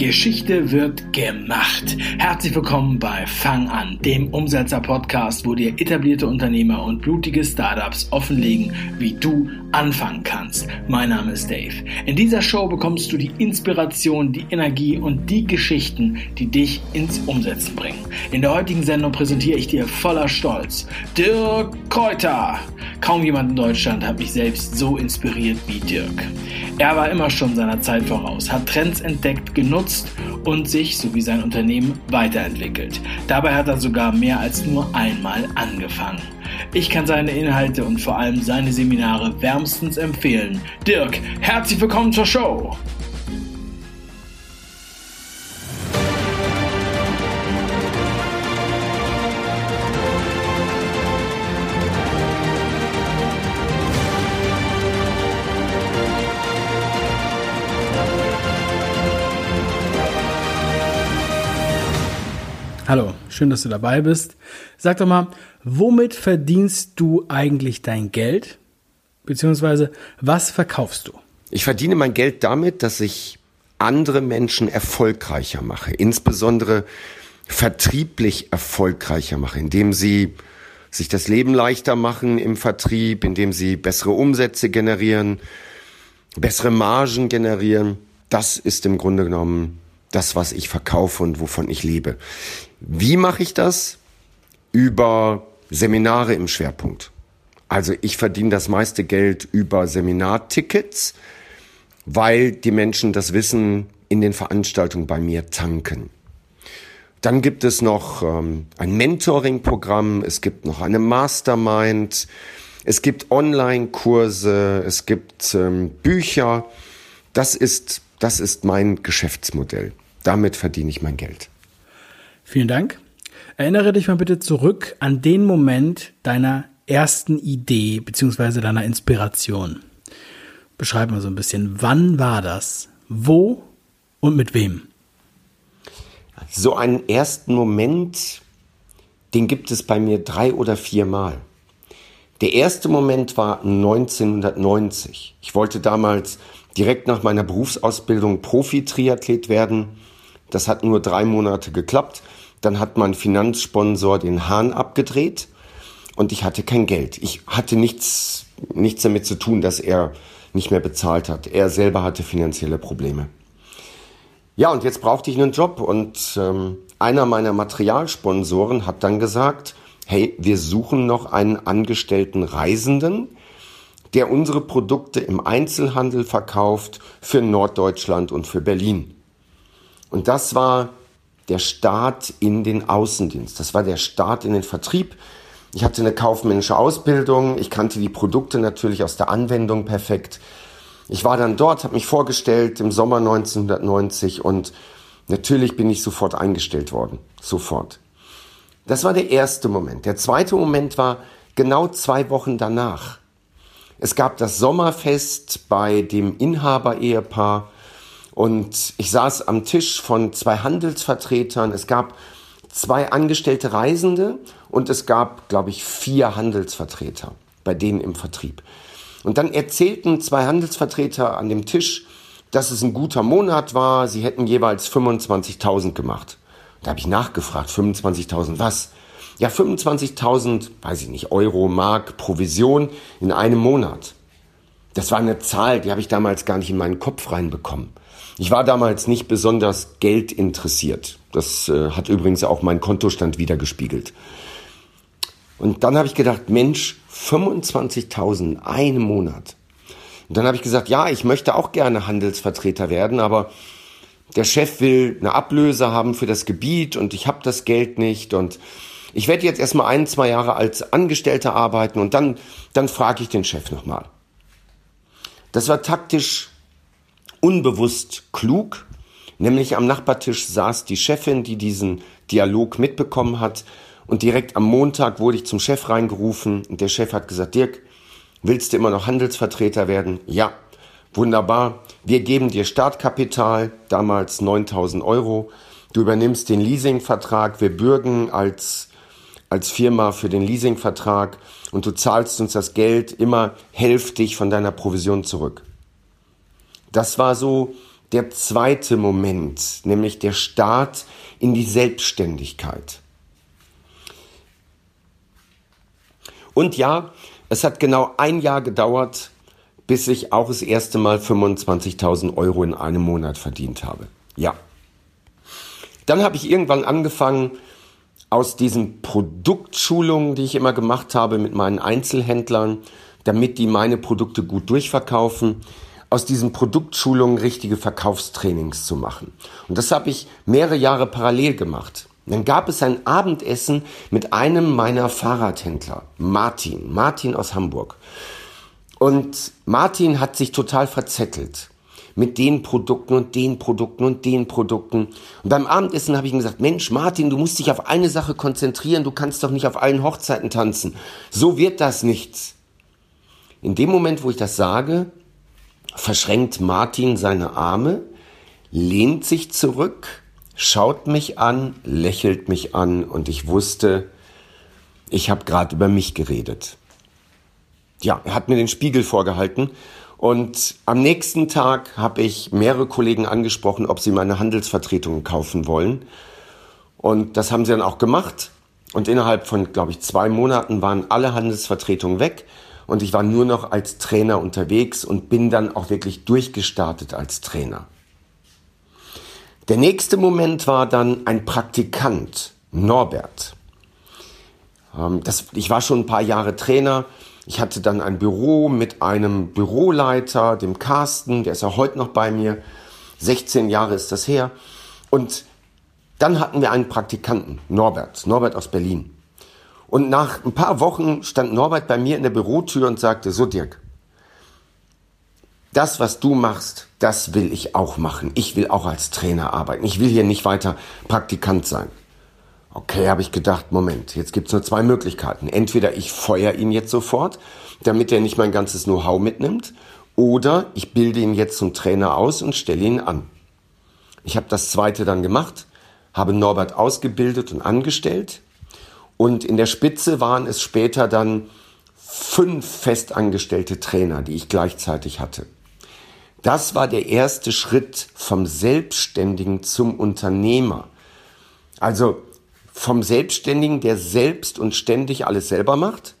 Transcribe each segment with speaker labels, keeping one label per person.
Speaker 1: Geschichte wird gemacht. Herzlich willkommen bei Fang an, dem Umsetzer-Podcast, wo dir etablierte Unternehmer und blutige Startups offenlegen, wie du anfangen kannst. Mein Name ist Dave. In dieser Show bekommst du die Inspiration, die Energie und die Geschichten, die dich ins Umsetzen bringen. In der heutigen Sendung präsentiere ich dir voller Stolz Dirk Kräuter. Kaum jemand in Deutschland hat mich selbst so inspiriert wie Dirk. Er war immer schon seiner Zeit voraus, hat Trends entdeckt, genutzt und sich, so wie sein Unternehmen, weiterentwickelt. Dabei hat er sogar mehr als nur einmal angefangen. Ich kann seine Inhalte und vor allem seine Seminare wärmstens empfehlen. Dirk, herzlich willkommen zur Show! Hallo, schön, dass du dabei bist. Sag doch mal, womit verdienst du eigentlich dein Geld? Beziehungsweise, was verkaufst du?
Speaker 2: Ich verdiene mein Geld damit, dass ich andere Menschen erfolgreicher mache, insbesondere vertrieblich erfolgreicher mache, indem sie sich das Leben leichter machen im Vertrieb, indem sie bessere Umsätze generieren, bessere Margen generieren. Das ist im Grunde genommen das, was ich verkaufe und wovon ich lebe. Wie mache ich das? Über Seminare im Schwerpunkt. Also ich verdiene das meiste Geld über Seminartickets, weil die Menschen das Wissen in den Veranstaltungen bei mir tanken. Dann gibt es noch ähm, ein Mentoring-Programm, es gibt noch eine Mastermind, es gibt Online-Kurse, es gibt ähm, Bücher. Das ist, das ist mein Geschäftsmodell. Damit verdiene ich mein Geld.
Speaker 1: Vielen Dank. Erinnere dich mal bitte zurück an den Moment deiner ersten Idee bzw. deiner Inspiration. Beschreib mal so ein bisschen, wann war das? Wo und mit wem?
Speaker 2: So einen ersten Moment, den gibt es bei mir drei oder vier Mal. Der erste Moment war 1990. Ich wollte damals direkt nach meiner Berufsausbildung Profi-Triathlet werden. Das hat nur drei Monate geklappt. Dann hat mein Finanzsponsor den Hahn abgedreht und ich hatte kein Geld. Ich hatte nichts, nichts damit zu tun, dass er nicht mehr bezahlt hat. Er selber hatte finanzielle Probleme. Ja, und jetzt brauchte ich einen Job und ähm, einer meiner Materialsponsoren hat dann gesagt, hey, wir suchen noch einen angestellten Reisenden, der unsere Produkte im Einzelhandel verkauft für Norddeutschland und für Berlin. Und das war der Start in den Außendienst. Das war der Start in den Vertrieb. Ich hatte eine kaufmännische Ausbildung. Ich kannte die Produkte natürlich aus der Anwendung perfekt. Ich war dann dort, habe mich vorgestellt im Sommer 1990 und natürlich bin ich sofort eingestellt worden. Sofort. Das war der erste Moment. Der zweite Moment war genau zwei Wochen danach. Es gab das Sommerfest bei dem Inhaber-Ehepaar und ich saß am Tisch von zwei Handelsvertretern. Es gab zwei angestellte Reisende und es gab, glaube ich, vier Handelsvertreter bei denen im Vertrieb. Und dann erzählten zwei Handelsvertreter an dem Tisch, dass es ein guter Monat war. Sie hätten jeweils 25.000 gemacht. Da habe ich nachgefragt, 25.000 was? Ja, 25.000, weiß ich nicht, Euro, Mark, Provision in einem Monat. Das war eine Zahl, die habe ich damals gar nicht in meinen Kopf reinbekommen. Ich war damals nicht besonders Geld interessiert. Das äh, hat übrigens auch mein Kontostand wiedergespiegelt. Und dann habe ich gedacht, Mensch, 25.000 in einem Monat. Und dann habe ich gesagt, ja, ich möchte auch gerne Handelsvertreter werden, aber der Chef will eine Ablöse haben für das Gebiet und ich habe das Geld nicht und ich werde jetzt erstmal ein, zwei Jahre als Angestellter arbeiten und dann, dann frage ich den Chef nochmal. Das war taktisch unbewusst klug, nämlich am Nachbartisch saß die Chefin, die diesen Dialog mitbekommen hat und direkt am Montag wurde ich zum Chef reingerufen und der Chef hat gesagt, Dirk, willst du immer noch Handelsvertreter werden? Ja, wunderbar. Wir geben dir Startkapital, damals 9000 Euro. Du übernimmst den Leasingvertrag, wir bürgen als als Firma für den Leasingvertrag und du zahlst uns das Geld immer hälftig von deiner Provision zurück. Das war so der zweite Moment, nämlich der Start in die Selbstständigkeit. Und ja, es hat genau ein Jahr gedauert, bis ich auch das erste Mal 25.000 Euro in einem Monat verdient habe. Ja. Dann habe ich irgendwann angefangen, aus diesen Produktschulungen, die ich immer gemacht habe mit meinen Einzelhändlern, damit die meine Produkte gut durchverkaufen, aus diesen Produktschulungen richtige Verkaufstrainings zu machen. Und das habe ich mehrere Jahre parallel gemacht. Dann gab es ein Abendessen mit einem meiner Fahrradhändler, Martin, Martin aus Hamburg. Und Martin hat sich total verzettelt mit den Produkten und den Produkten und den Produkten. Und beim Abendessen habe ich ihm gesagt, Mensch, Martin, du musst dich auf eine Sache konzentrieren, du kannst doch nicht auf allen Hochzeiten tanzen. So wird das nichts. In dem Moment, wo ich das sage, verschränkt Martin seine Arme, lehnt sich zurück, schaut mich an, lächelt mich an und ich wusste, ich habe gerade über mich geredet. Ja, er hat mir den Spiegel vorgehalten und am nächsten Tag habe ich mehrere Kollegen angesprochen, ob sie meine Handelsvertretungen kaufen wollen. Und das haben sie dann auch gemacht. Und innerhalb von, glaube ich, zwei Monaten waren alle Handelsvertretungen weg. Und ich war nur noch als Trainer unterwegs und bin dann auch wirklich durchgestartet als Trainer. Der nächste Moment war dann ein Praktikant, Norbert. Ähm, das, ich war schon ein paar Jahre Trainer ich hatte dann ein Büro mit einem Büroleiter, dem Carsten, der ist ja heute noch bei mir. 16 Jahre ist das her. Und dann hatten wir einen Praktikanten, Norbert, Norbert aus Berlin. Und nach ein paar Wochen stand Norbert bei mir in der Bürotür und sagte, so Dirk, das, was du machst, das will ich auch machen. Ich will auch als Trainer arbeiten. Ich will hier nicht weiter Praktikant sein. Okay, habe ich gedacht, Moment, jetzt gibt's nur zwei Möglichkeiten. Entweder ich feuer ihn jetzt sofort, damit er nicht mein ganzes Know-how mitnimmt, oder ich bilde ihn jetzt zum Trainer aus und stelle ihn an. Ich habe das zweite dann gemacht, habe Norbert ausgebildet und angestellt und in der Spitze waren es später dann fünf festangestellte Trainer, die ich gleichzeitig hatte. Das war der erste Schritt vom Selbstständigen zum Unternehmer. Also vom Selbstständigen, der selbst und ständig alles selber macht,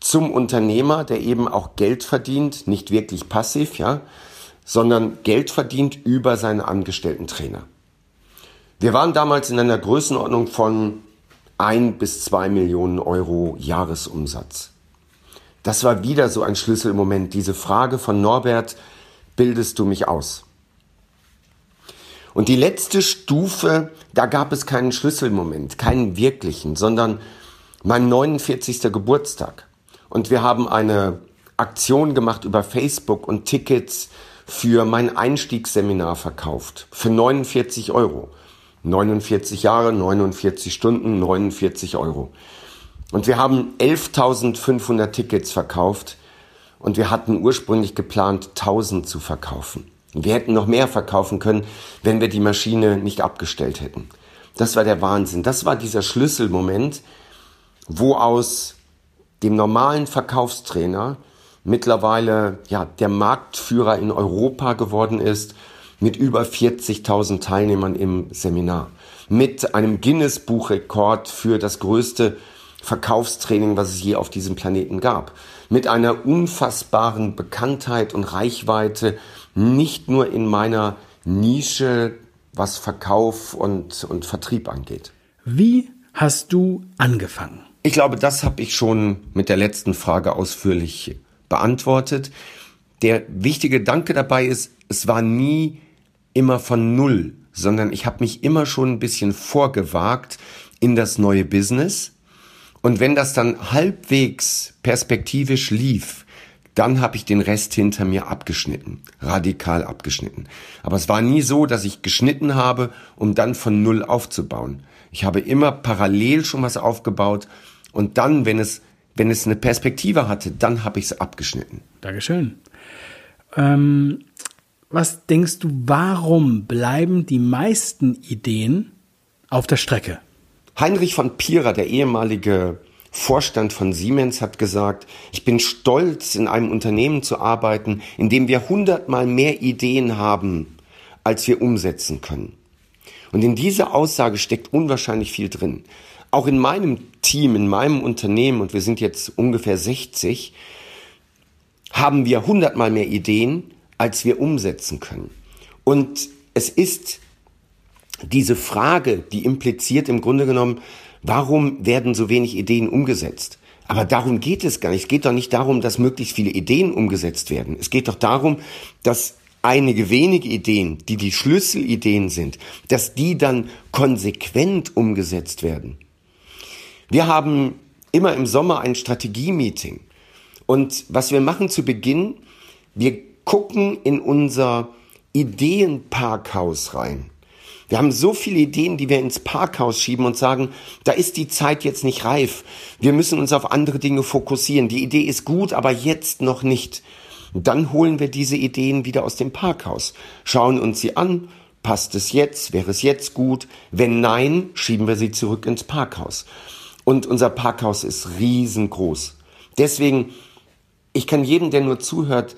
Speaker 2: zum Unternehmer, der eben auch Geld verdient, nicht wirklich passiv, ja, sondern Geld verdient über seine angestellten Trainer. Wir waren damals in einer Größenordnung von ein bis zwei Millionen Euro Jahresumsatz. Das war wieder so ein Schlüsselmoment. Diese Frage von Norbert, bildest du mich aus? Und die letzte Stufe, da gab es keinen Schlüsselmoment, keinen wirklichen, sondern mein 49. Geburtstag. Und wir haben eine Aktion gemacht über Facebook und Tickets für mein Einstiegsseminar verkauft. Für 49 Euro. 49 Jahre, 49 Stunden, 49 Euro. Und wir haben 11.500 Tickets verkauft und wir hatten ursprünglich geplant, 1000 zu verkaufen. Wir hätten noch mehr verkaufen können, wenn wir die Maschine nicht abgestellt hätten. Das war der Wahnsinn. Das war dieser Schlüsselmoment, wo aus dem normalen Verkaufstrainer mittlerweile ja, der Marktführer in Europa geworden ist mit über 40.000 Teilnehmern im Seminar. Mit einem Guinness-Buchrekord für das größte Verkaufstraining, was es je auf diesem Planeten gab. Mit einer unfassbaren Bekanntheit und Reichweite nicht nur in meiner Nische, was Verkauf und, und Vertrieb angeht.
Speaker 1: Wie hast du angefangen?
Speaker 2: Ich glaube, das habe ich schon mit der letzten Frage ausführlich beantwortet. Der wichtige Gedanke dabei ist, es war nie immer von Null, sondern ich habe mich immer schon ein bisschen vorgewagt in das neue Business. Und wenn das dann halbwegs perspektivisch lief, dann habe ich den Rest hinter mir abgeschnitten, radikal abgeschnitten. Aber es war nie so, dass ich geschnitten habe, um dann von Null aufzubauen. Ich habe immer parallel schon was aufgebaut und dann, wenn es, wenn es eine Perspektive hatte, dann habe ich es abgeschnitten.
Speaker 1: Dankeschön. Ähm, was denkst du, warum bleiben die meisten Ideen auf der Strecke?
Speaker 2: Heinrich von Pierer, der ehemalige Vorstand von Siemens hat gesagt, ich bin stolz, in einem Unternehmen zu arbeiten, in dem wir hundertmal mehr Ideen haben als wir umsetzen können. Und in dieser Aussage steckt unwahrscheinlich viel drin. Auch in meinem Team, in meinem Unternehmen, und wir sind jetzt ungefähr 60, haben wir hundertmal mehr Ideen, als wir umsetzen können. Und es ist diese Frage, die impliziert im Grunde genommen, warum werden so wenig Ideen umgesetzt? Aber darum geht es gar nicht. Es geht doch nicht darum, dass möglichst viele Ideen umgesetzt werden. Es geht doch darum, dass einige wenige Ideen, die die Schlüsselideen sind, dass die dann konsequent umgesetzt werden. Wir haben immer im Sommer ein Strategie-Meeting. Und was wir machen zu Beginn, wir gucken in unser Ideenparkhaus rein. Wir haben so viele Ideen, die wir ins Parkhaus schieben und sagen, da ist die Zeit jetzt nicht reif. Wir müssen uns auf andere Dinge fokussieren. Die Idee ist gut, aber jetzt noch nicht. Und dann holen wir diese Ideen wieder aus dem Parkhaus, schauen uns sie an, passt es jetzt, wäre es jetzt gut? Wenn nein, schieben wir sie zurück ins Parkhaus. Und unser Parkhaus ist riesengroß. Deswegen, ich kann jedem, der nur zuhört,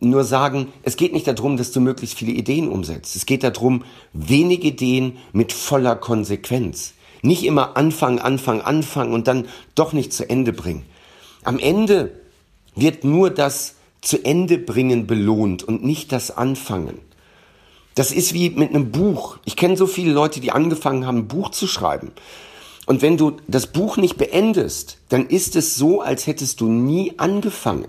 Speaker 2: nur sagen, es geht nicht darum, dass du möglichst viele Ideen umsetzt. Es geht darum, wenig Ideen mit voller Konsequenz. Nicht immer anfangen, anfangen, anfangen und dann doch nicht zu Ende bringen. Am Ende wird nur das zu Ende bringen belohnt und nicht das Anfangen. Das ist wie mit einem Buch. Ich kenne so viele Leute, die angefangen haben, ein Buch zu schreiben. Und wenn du das Buch nicht beendest, dann ist es so, als hättest du nie angefangen.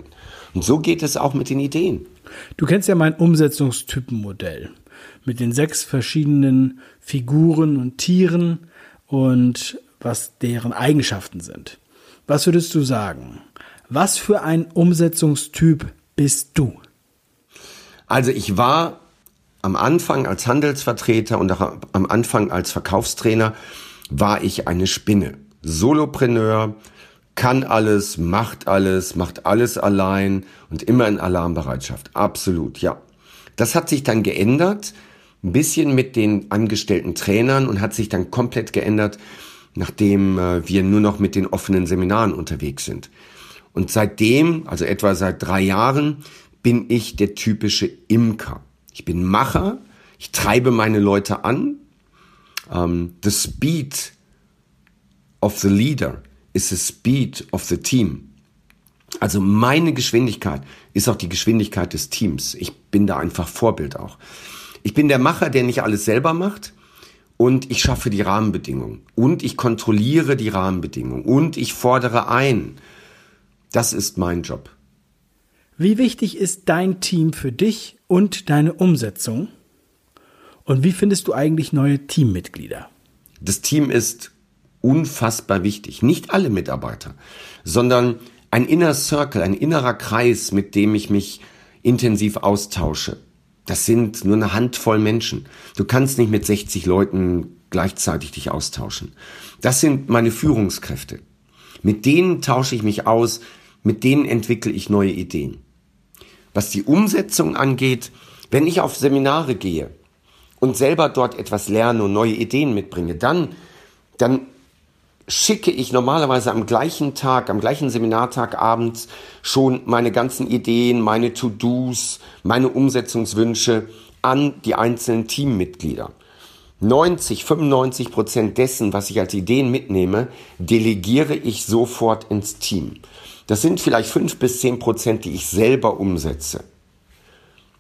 Speaker 2: Und so geht es auch mit den Ideen.
Speaker 1: Du kennst ja mein Umsetzungstypenmodell mit den sechs verschiedenen Figuren und Tieren und was deren Eigenschaften sind. Was würdest du sagen? Was für ein Umsetzungstyp bist du?
Speaker 2: Also ich war am Anfang als Handelsvertreter und auch am Anfang als Verkaufstrainer war ich eine Spinne. Solopreneur, kann alles, macht alles, macht alles allein und immer in Alarmbereitschaft. Absolut, ja. Das hat sich dann geändert, ein bisschen mit den angestellten Trainern und hat sich dann komplett geändert, nachdem äh, wir nur noch mit den offenen Seminaren unterwegs sind. Und seitdem, also etwa seit drei Jahren, bin ich der typische Imker. Ich bin Macher, ich treibe meine Leute an. Ähm, the speed of the leader is the speed of the team. Also meine Geschwindigkeit ist auch die Geschwindigkeit des Teams. Ich bin da einfach Vorbild auch. Ich bin der Macher, der nicht alles selber macht und ich schaffe die Rahmenbedingungen und ich kontrolliere die Rahmenbedingungen und ich fordere ein. Das ist mein Job.
Speaker 1: Wie wichtig ist dein Team für dich und deine Umsetzung? Und wie findest du eigentlich neue Teammitglieder?
Speaker 2: Das Team ist unfassbar wichtig. Nicht alle Mitarbeiter, sondern ein Inner Circle, ein innerer Kreis, mit dem ich mich intensiv austausche. Das sind nur eine Handvoll Menschen. Du kannst nicht mit 60 Leuten gleichzeitig dich austauschen. Das sind meine Führungskräfte. Mit denen tausche ich mich aus, mit denen entwickle ich neue Ideen. Was die Umsetzung angeht, wenn ich auf Seminare gehe und selber dort etwas lerne und neue Ideen mitbringe, dann, dann schicke ich normalerweise am gleichen Tag, am gleichen Seminartag abends schon meine ganzen Ideen, meine To-Dos, meine Umsetzungswünsche an die einzelnen Teammitglieder. 90, 95 Prozent dessen, was ich als Ideen mitnehme, delegiere ich sofort ins Team. Das sind vielleicht fünf bis zehn Prozent, die ich selber umsetze.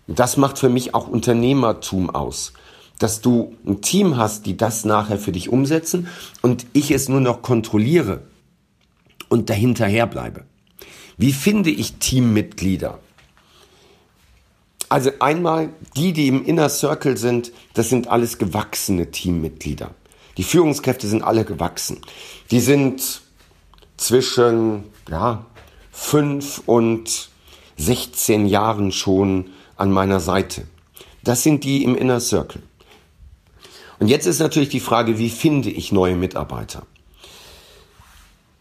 Speaker 2: Das macht für mich auch Unternehmertum aus dass du ein Team hast, die das nachher für dich umsetzen und ich es nur noch kontrolliere und dahinterher bleibe. Wie finde ich Teammitglieder? Also einmal die, die im Inner Circle sind, das sind alles gewachsene Teammitglieder. Die Führungskräfte sind alle gewachsen. Die sind zwischen ja, fünf und 16 Jahren schon an meiner Seite. Das sind die im Inner Circle. Und jetzt ist natürlich die Frage, wie finde ich neue Mitarbeiter?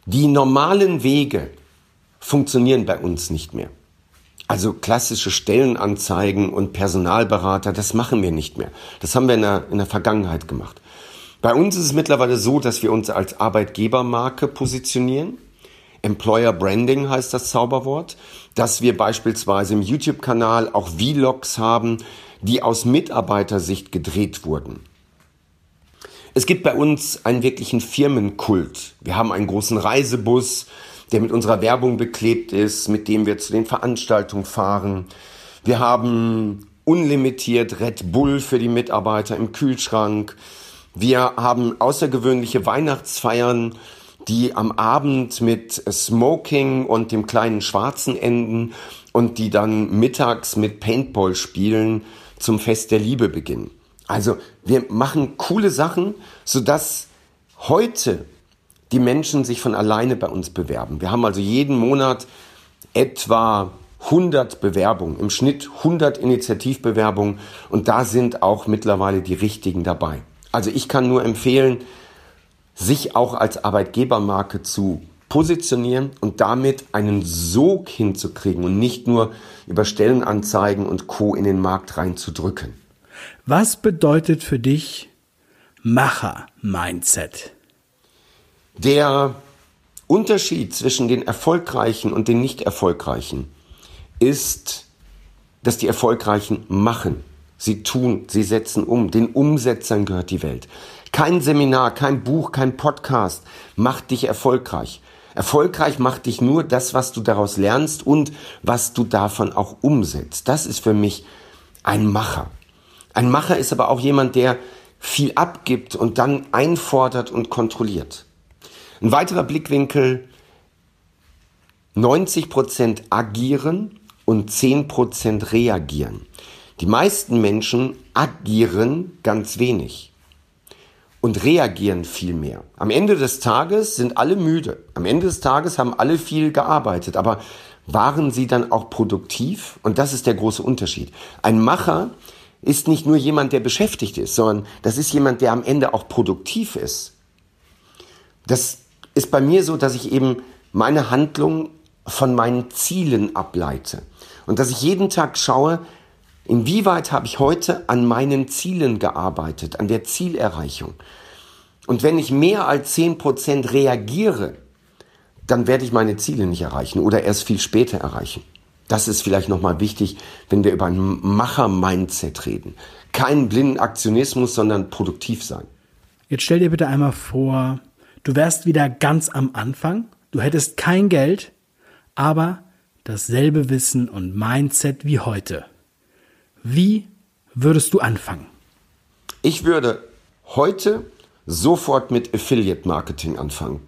Speaker 2: Die normalen Wege funktionieren bei uns nicht mehr. Also klassische Stellenanzeigen und Personalberater, das machen wir nicht mehr. Das haben wir in der, in der Vergangenheit gemacht. Bei uns ist es mittlerweile so, dass wir uns als Arbeitgebermarke positionieren. Employer Branding heißt das Zauberwort, dass wir beispielsweise im YouTube-Kanal auch Vlogs haben, die aus Mitarbeitersicht gedreht wurden. Es gibt bei uns einen wirklichen Firmenkult. Wir haben einen großen Reisebus, der mit unserer Werbung beklebt ist, mit dem wir zu den Veranstaltungen fahren. Wir haben unlimitiert Red Bull für die Mitarbeiter im Kühlschrank. Wir haben außergewöhnliche Weihnachtsfeiern, die am Abend mit Smoking und dem kleinen Schwarzen enden und die dann mittags mit Paintball spielen zum Fest der Liebe beginnen. Also wir machen coole Sachen, sodass heute die Menschen sich von alleine bei uns bewerben. Wir haben also jeden Monat etwa 100 Bewerbungen, im Schnitt 100 Initiativbewerbungen und da sind auch mittlerweile die richtigen dabei. Also ich kann nur empfehlen, sich auch als Arbeitgebermarke zu positionieren und damit einen Sog hinzukriegen und nicht nur über Stellenanzeigen und Co. in den Markt reinzudrücken.
Speaker 1: Was bedeutet für dich Macher-Mindset?
Speaker 2: Der Unterschied zwischen den Erfolgreichen und den Nicht-Erfolgreichen ist, dass die Erfolgreichen machen. Sie tun, sie setzen um. Den Umsetzern gehört die Welt. Kein Seminar, kein Buch, kein Podcast macht dich erfolgreich. Erfolgreich macht dich nur das, was du daraus lernst und was du davon auch umsetzt. Das ist für mich ein Macher. Ein Macher ist aber auch jemand, der viel abgibt und dann einfordert und kontrolliert. Ein weiterer Blickwinkel, 90 Prozent agieren und 10 Prozent reagieren. Die meisten Menschen agieren ganz wenig und reagieren viel mehr. Am Ende des Tages sind alle müde. Am Ende des Tages haben alle viel gearbeitet. Aber waren sie dann auch produktiv? Und das ist der große Unterschied. Ein Macher ist nicht nur jemand, der beschäftigt ist, sondern das ist jemand, der am Ende auch produktiv ist. Das ist bei mir so, dass ich eben meine Handlung von meinen Zielen ableite. Und dass ich jeden Tag schaue, Inwieweit habe ich heute an meinen Zielen gearbeitet, an der Zielerreichung? Und wenn ich mehr als 10% reagiere, dann werde ich meine Ziele nicht erreichen oder erst viel später erreichen. Das ist vielleicht nochmal wichtig, wenn wir über ein Macher-Mindset reden. Kein blinden Aktionismus, sondern produktiv sein.
Speaker 1: Jetzt stell dir bitte einmal vor, du wärst wieder ganz am Anfang, du hättest kein Geld, aber dasselbe Wissen und Mindset wie heute. Wie würdest du anfangen?
Speaker 2: Ich würde heute sofort mit Affiliate Marketing anfangen.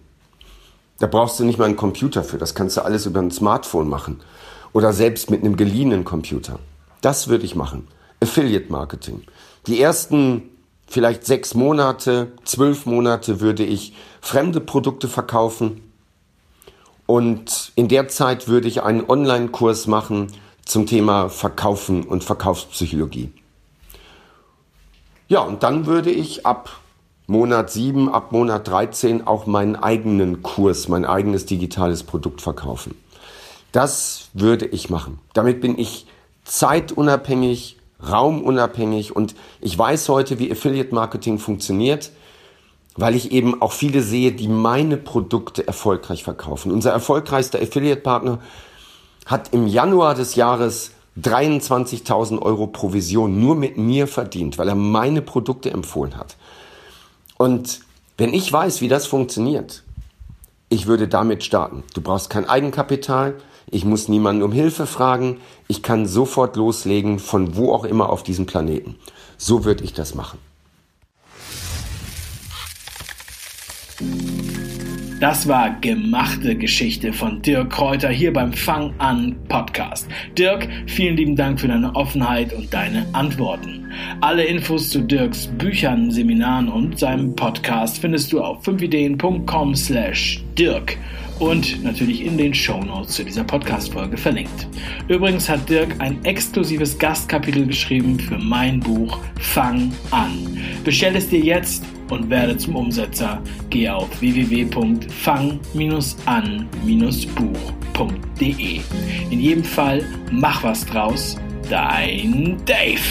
Speaker 2: Da brauchst du nicht mal einen Computer für, das kannst du alles über ein Smartphone machen oder selbst mit einem geliehenen Computer. Das würde ich machen. Affiliate Marketing. Die ersten vielleicht sechs Monate, zwölf Monate würde ich fremde Produkte verkaufen und in der Zeit würde ich einen Online-Kurs machen, zum Thema Verkaufen und Verkaufspsychologie. Ja, und dann würde ich ab Monat 7, ab Monat 13 auch meinen eigenen Kurs, mein eigenes digitales Produkt verkaufen. Das würde ich machen. Damit bin ich zeitunabhängig, raumunabhängig und ich weiß heute, wie Affiliate Marketing funktioniert, weil ich eben auch viele sehe, die meine Produkte erfolgreich verkaufen. Unser erfolgreichster Affiliate Partner hat im Januar des Jahres 23.000 Euro Provision nur mit mir verdient, weil er meine Produkte empfohlen hat. Und wenn ich weiß, wie das funktioniert, ich würde damit starten. Du brauchst kein Eigenkapital, ich muss niemanden um Hilfe fragen, ich kann sofort loslegen von wo auch immer auf diesem Planeten. So würde ich das machen.
Speaker 1: Das war gemachte Geschichte von Dirk Kräuter hier beim Fang an Podcast. Dirk, vielen lieben Dank für deine Offenheit und deine Antworten. Alle Infos zu Dirks Büchern, Seminaren und seinem Podcast findest du auf 5ideen.com slash Dirk und natürlich in den Shownotes zu dieser Podcast-Folge verlinkt. Übrigens hat Dirk ein exklusives Gastkapitel geschrieben für mein Buch Fang an. Bestell es dir jetzt und werde zum Umsetzer. Gehe auf www.fang-an-buch.de. In jedem Fall mach was draus. Dein Dave.